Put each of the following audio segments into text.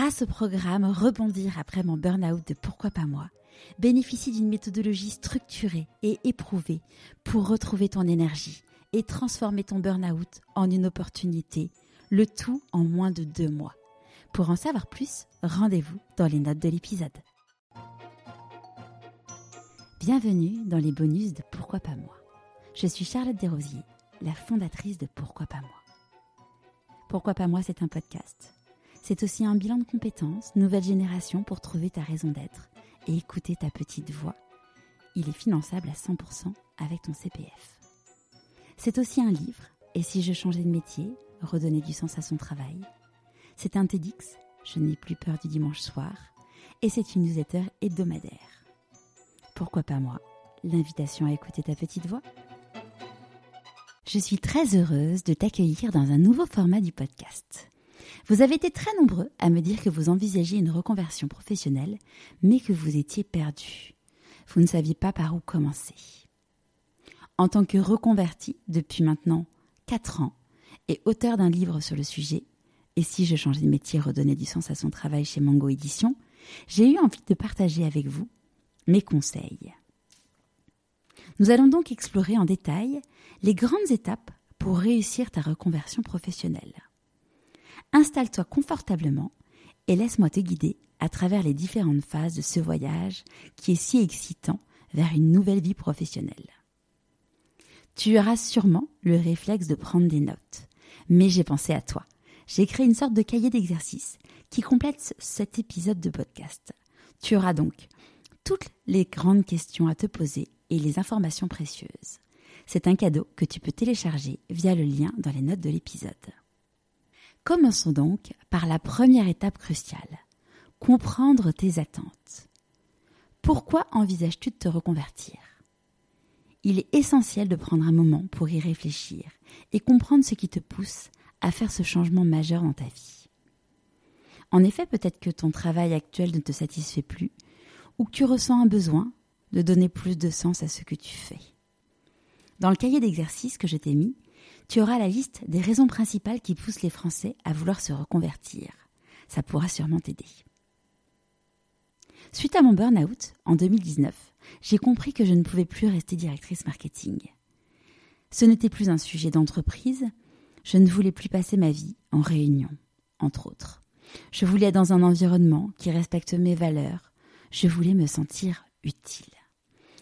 grâce au programme Rebondir après mon burn-out de Pourquoi pas moi, bénéficie d'une méthodologie structurée et éprouvée pour retrouver ton énergie et transformer ton burn-out en une opportunité, le tout en moins de deux mois. Pour en savoir plus, rendez-vous dans les notes de l'épisode. Bienvenue dans les bonus de Pourquoi pas moi. Je suis Charlotte Desrosiers, la fondatrice de Pourquoi pas moi. Pourquoi pas moi, c'est un podcast. C'est aussi un bilan de compétences, nouvelle génération pour trouver ta raison d'être et écouter ta petite voix. Il est finançable à 100% avec ton CPF. C'est aussi un livre, Et si je changeais de métier, redonner du sens à son travail. C'est un TEDx, Je n'ai plus peur du dimanche soir. Et c'est une newsletter hebdomadaire. Pourquoi pas moi? L'invitation à écouter ta petite voix? Je suis très heureuse de t'accueillir dans un nouveau format du podcast. Vous avez été très nombreux à me dire que vous envisagiez une reconversion professionnelle, mais que vous étiez perdu. Vous ne saviez pas par où commencer. En tant que reconverti depuis maintenant 4 ans et auteur d'un livre sur le sujet, et si je changeais de métier, redonner du sens à son travail chez Mango Édition, j'ai eu envie de partager avec vous mes conseils. Nous allons donc explorer en détail les grandes étapes pour réussir ta reconversion professionnelle. Installe-toi confortablement et laisse-moi te guider à travers les différentes phases de ce voyage qui est si excitant vers une nouvelle vie professionnelle. Tu auras sûrement le réflexe de prendre des notes, mais j'ai pensé à toi. J'ai créé une sorte de cahier d'exercice qui complète cet épisode de podcast. Tu auras donc toutes les grandes questions à te poser et les informations précieuses. C'est un cadeau que tu peux télécharger via le lien dans les notes de l'épisode. Commençons donc par la première étape cruciale, comprendre tes attentes. Pourquoi envisages-tu de te reconvertir? Il est essentiel de prendre un moment pour y réfléchir et comprendre ce qui te pousse à faire ce changement majeur dans ta vie. En effet, peut-être que ton travail actuel ne te satisfait plus ou que tu ressens un besoin de donner plus de sens à ce que tu fais. Dans le cahier d'exercice que je t'ai mis, tu auras la liste des raisons principales qui poussent les Français à vouloir se reconvertir. Ça pourra sûrement t'aider. Suite à mon burn-out, en 2019, j'ai compris que je ne pouvais plus rester directrice marketing. Ce n'était plus un sujet d'entreprise, je ne voulais plus passer ma vie en réunion, entre autres. Je voulais être dans un environnement qui respecte mes valeurs, je voulais me sentir utile.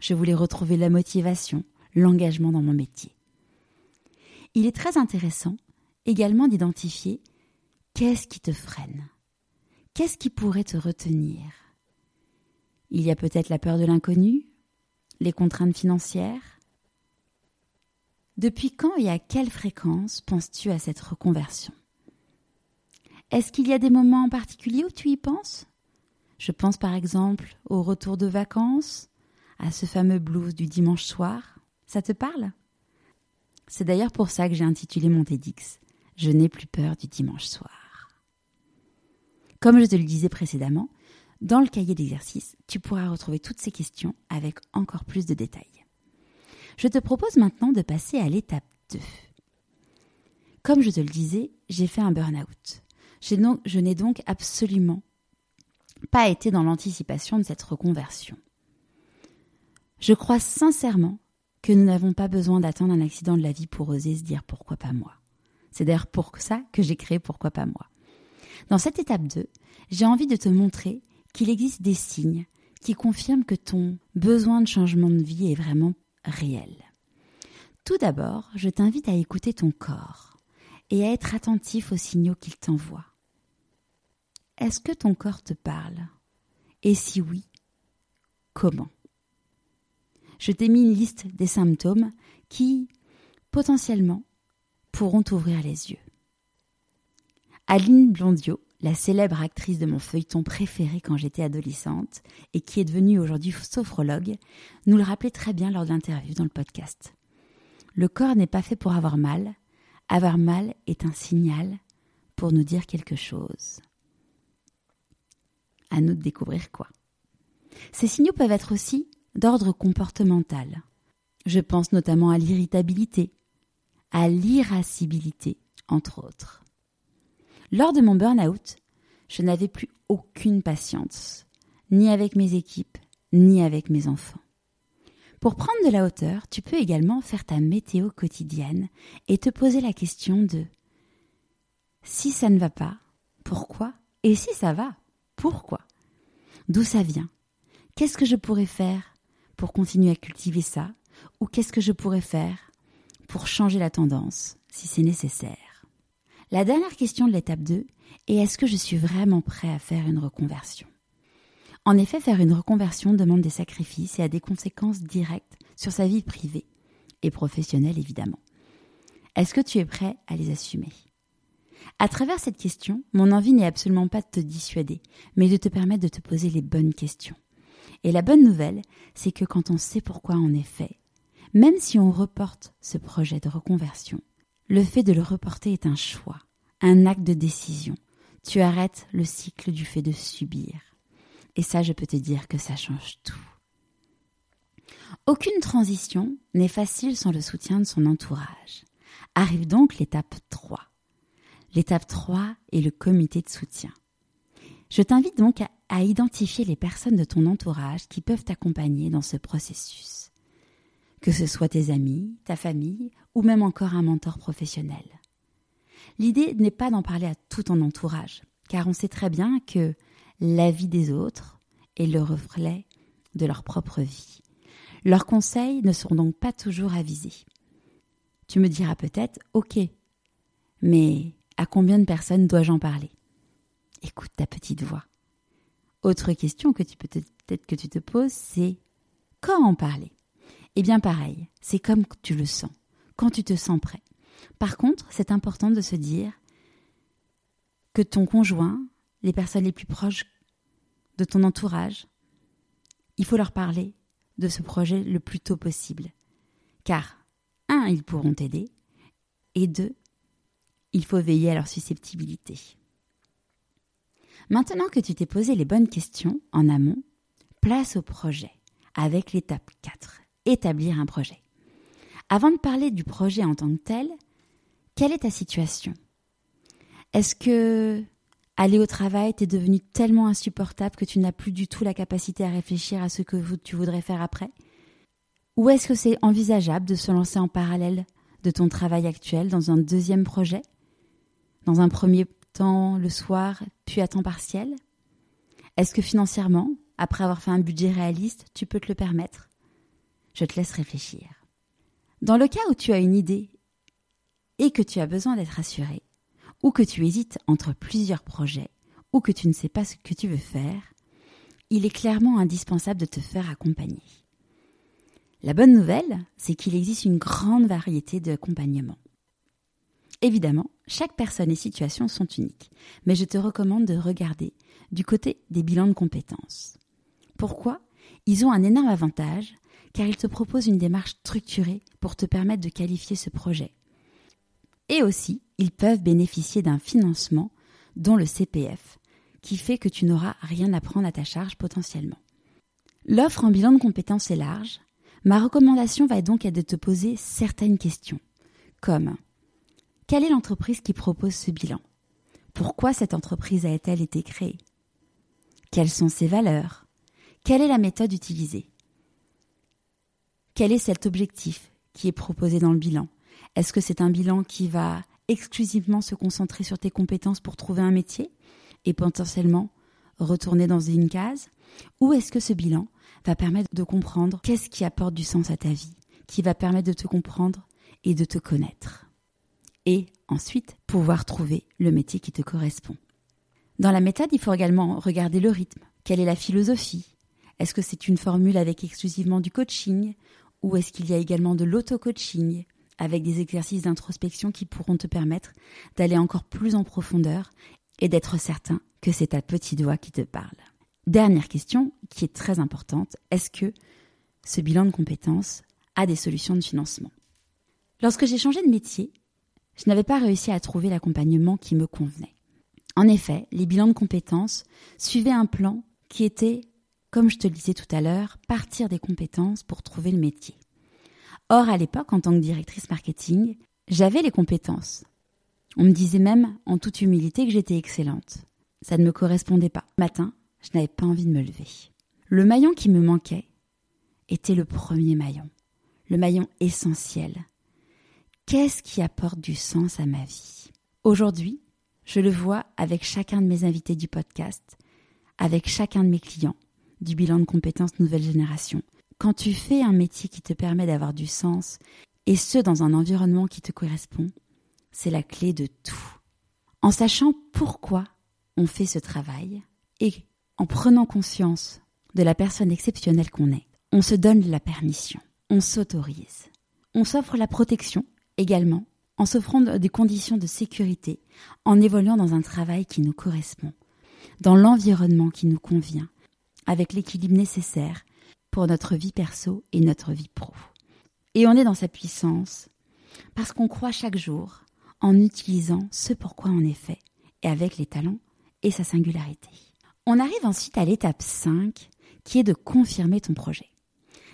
Je voulais retrouver la motivation, l'engagement dans mon métier il est très intéressant également d'identifier qu'est-ce qui te freine, qu'est-ce qui pourrait te retenir? Il y a peut-être la peur de l'inconnu, les contraintes financières. Depuis quand et à quelle fréquence penses-tu à cette reconversion? Est-ce qu'il y a des moments en particulier où tu y penses? Je pense par exemple au retour de vacances, à ce fameux blues du dimanche soir. Ça te parle? C'est d'ailleurs pour ça que j'ai intitulé mon TEDx Je n'ai plus peur du dimanche soir. Comme je te le disais précédemment, dans le cahier d'exercice, tu pourras retrouver toutes ces questions avec encore plus de détails. Je te propose maintenant de passer à l'étape 2. Comme je te le disais, j'ai fait un burn-out. Je n'ai donc absolument pas été dans l'anticipation de cette reconversion. Je crois sincèrement que nous n'avons pas besoin d'attendre un accident de la vie pour oser se dire pourquoi pas moi. C'est d'ailleurs pour ça que j'ai créé Pourquoi pas moi. Dans cette étape 2, j'ai envie de te montrer qu'il existe des signes qui confirment que ton besoin de changement de vie est vraiment réel. Tout d'abord, je t'invite à écouter ton corps et à être attentif aux signaux qu'il t'envoie. Est-ce que ton corps te parle? Et si oui, comment? Je t'ai mis une liste des symptômes qui, potentiellement, pourront t'ouvrir les yeux. Aline Blondio, la célèbre actrice de mon feuilleton préféré quand j'étais adolescente et qui est devenue aujourd'hui sophrologue, nous le rappelait très bien lors de l'interview dans le podcast. Le corps n'est pas fait pour avoir mal. Avoir mal est un signal pour nous dire quelque chose. À nous de découvrir quoi. Ces signaux peuvent être aussi d'ordre comportemental. Je pense notamment à l'irritabilité, à l'irascibilité, entre autres. Lors de mon burn-out, je n'avais plus aucune patience, ni avec mes équipes, ni avec mes enfants. Pour prendre de la hauteur, tu peux également faire ta météo quotidienne et te poser la question de si ça ne va pas, pourquoi? Et si ça va, pourquoi? D'où ça vient? Qu'est-ce que je pourrais faire? Pour continuer à cultiver ça Ou qu'est-ce que je pourrais faire pour changer la tendance si c'est nécessaire? La dernière question de l'étape 2 est est-ce que je suis vraiment prêt à faire une reconversion? En effet, faire une reconversion demande des sacrifices et a des conséquences directes sur sa vie privée et professionnelle évidemment. Est-ce que tu es prêt à les assumer? À travers cette question, mon envie n'est absolument pas de te dissuader, mais de te permettre de te poser les bonnes questions. Et la bonne nouvelle, c'est que quand on sait pourquoi on est fait, même si on reporte ce projet de reconversion, le fait de le reporter est un choix, un acte de décision. Tu arrêtes le cycle du fait de subir. Et ça, je peux te dire que ça change tout. Aucune transition n'est facile sans le soutien de son entourage. Arrive donc l'étape 3. L'étape 3 est le comité de soutien. Je t'invite donc à, identifier les personnes de ton entourage qui peuvent t'accompagner dans ce processus. Que ce soit tes amis, ta famille ou même encore un mentor professionnel. L'idée n'est pas d'en parler à tout ton entourage, car on sait très bien que la vie des autres est le reflet de leur propre vie. Leurs conseils ne seront donc pas toujours avisés. Tu me diras peut-être, ok, mais à combien de personnes dois-je en parler? Écoute ta petite voix. Autre question que tu peux peut-être que tu te poses, c'est quand en parler? Eh bien pareil, c'est comme tu le sens, quand tu te sens prêt. Par contre, c'est important de se dire que ton conjoint, les personnes les plus proches de ton entourage, il faut leur parler de ce projet le plus tôt possible. Car, un, ils pourront t'aider, et deux, il faut veiller à leur susceptibilité. Maintenant que tu t'es posé les bonnes questions en amont, place au projet avec l'étape 4, établir un projet. Avant de parler du projet en tant que tel, quelle est ta situation? Est-ce que Aller au travail t'est devenu tellement insupportable que tu n'as plus du tout la capacité à réfléchir à ce que tu voudrais faire après? Ou est-ce que c'est envisageable de se lancer en parallèle de ton travail actuel dans un deuxième projet? Dans un premier temps le soir, puis à temps partiel? Est-ce que financièrement, après avoir fait un budget réaliste, tu peux te le permettre? Je te laisse réfléchir. Dans le cas où tu as une idée et que tu as besoin d'être assuré, ou que tu hésites entre plusieurs projets, ou que tu ne sais pas ce que tu veux faire, il est clairement indispensable de te faire accompagner. La bonne nouvelle, c'est qu'il existe une grande variété d'accompagnements. Évidemment, chaque personne et situation sont uniques, mais je te recommande de regarder du côté des bilans de compétences. Pourquoi? Ils ont un énorme avantage car ils te proposent une démarche structurée pour te permettre de qualifier ce projet. Et aussi, ils peuvent bénéficier d'un financement, dont le CPF, qui fait que tu n'auras rien à prendre à ta charge potentiellement. L'offre en bilan de compétences est large. Ma recommandation va donc être de te poser certaines questions, comme quelle est l'entreprise qui propose ce bilan? Pourquoi cette entreprise a-t-elle été créée? Quelles sont ses valeurs? Quelle est la méthode utilisée? Quel est cet objectif qui est proposé dans le bilan? Est-ce que c'est un bilan qui va exclusivement se concentrer sur tes compétences pour trouver un métier et potentiellement retourner dans une case? Ou est-ce que ce bilan va permettre de comprendre qu'est-ce qui apporte du sens à ta vie, qui va permettre de te comprendre et de te connaître? Et ensuite, pouvoir trouver le métier qui te correspond. Dans la méthode, il faut également regarder le rythme. Quelle est la philosophie? Est-ce que c'est une formule avec exclusivement du coaching ou est-ce qu'il y a également de l'auto-coaching avec des exercices d'introspection qui pourront te permettre d'aller encore plus en profondeur et d'être certain que c'est ta petite voix qui te parle? Dernière question qui est très importante, est-ce que ce bilan de compétences a des solutions de financement? Lorsque j'ai changé de métier, je n'avais pas réussi à trouver l'accompagnement qui me convenait. En effet, les bilans de compétences suivaient un plan qui était, comme je te le disais tout à l'heure, partir des compétences pour trouver le métier. Or, à l'époque, en tant que directrice marketing, j'avais les compétences. On me disait même, en toute humilité, que j'étais excellente. ça ne me correspondait pas. matin, je n'avais pas envie de me lever. Le maillon qui me manquait était le premier maillon, le maillon essentiel. Qu'est-ce qui apporte du sens à ma vie? Aujourd'hui, je le vois avec chacun de mes invités du podcast, avec chacun de mes clients du bilan de compétences nouvelle génération. Quand tu fais un métier qui te permet d'avoir du sens, et ce dans un environnement qui te correspond, c'est la clé de tout. En sachant pourquoi on fait ce travail et en prenant conscience de la personne exceptionnelle qu'on est, on se donne la permission, on s'autorise. On s'offre la protection également en s'offrant des conditions de sécurité, en évoluant dans un travail qui nous correspond, dans l'environnement qui nous convient, avec l'équilibre nécessaire pour notre vie perso et notre vie pro. Et on est dans sa puissance parce qu'on croit chaque jour en utilisant ce pourquoi on est fait et avec les talents et sa singularité. On arrive ensuite à l'étape 5 qui est de confirmer ton projet.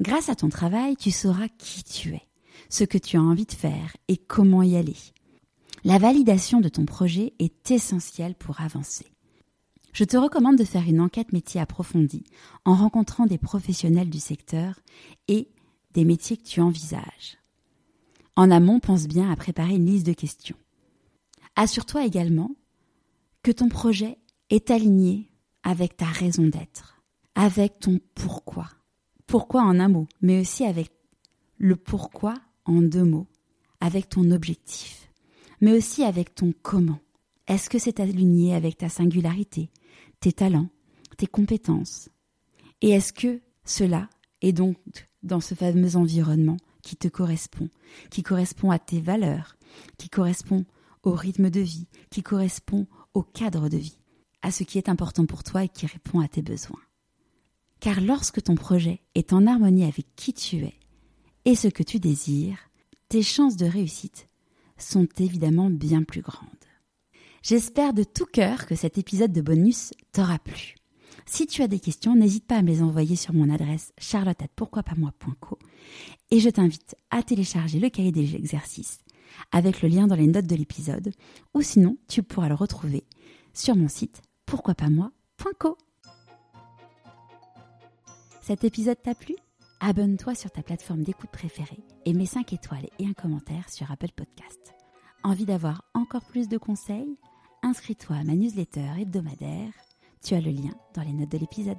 Grâce à ton travail, tu sauras qui tu es, ce que tu as envie de faire et comment y aller. La validation de ton projet est essentielle pour avancer. Je te recommande de faire une enquête métier approfondie en rencontrant des professionnels du secteur et des métiers que tu envisages. En amont, pense bien à préparer une liste de questions. Assure-toi également que ton projet est aligné avec ta raison d'être, avec ton pourquoi. Pourquoi en un mot, mais aussi avec le pourquoi en deux mots, avec ton objectif, mais aussi avec ton comment. Est-ce que c'est aligné avec ta singularité, tes talents, tes compétences? Et est-ce que cela est donc dans ce fameux environnement qui te correspond, qui correspond à tes valeurs, qui correspond au rythme de vie, qui correspond au cadre de vie, à ce qui est important pour toi et qui répond à tes besoins? Car lorsque ton projet est en harmonie avec qui tu es et ce que tu désires, tes chances de réussite sont évidemment bien plus grandes. J'espère de tout cœur que cet épisode de bonus t'aura plu. Si tu as des questions, n'hésite pas à me les envoyer sur mon adresse charlotte.pourquoipasmoi.co et je t'invite à télécharger le cahier des exercices avec le lien dans les notes de l'épisode ou sinon tu pourras le retrouver sur mon site pourquoipasmoi.co. Cet épisode t'a plu? Abonne-toi sur ta plateforme d'écoute préférée et mets 5 étoiles et un commentaire sur Apple Podcast. Envie d'avoir encore plus de conseils? Inscris-toi à ma newsletter hebdomadaire tu as le lien dans les notes de l'épisode.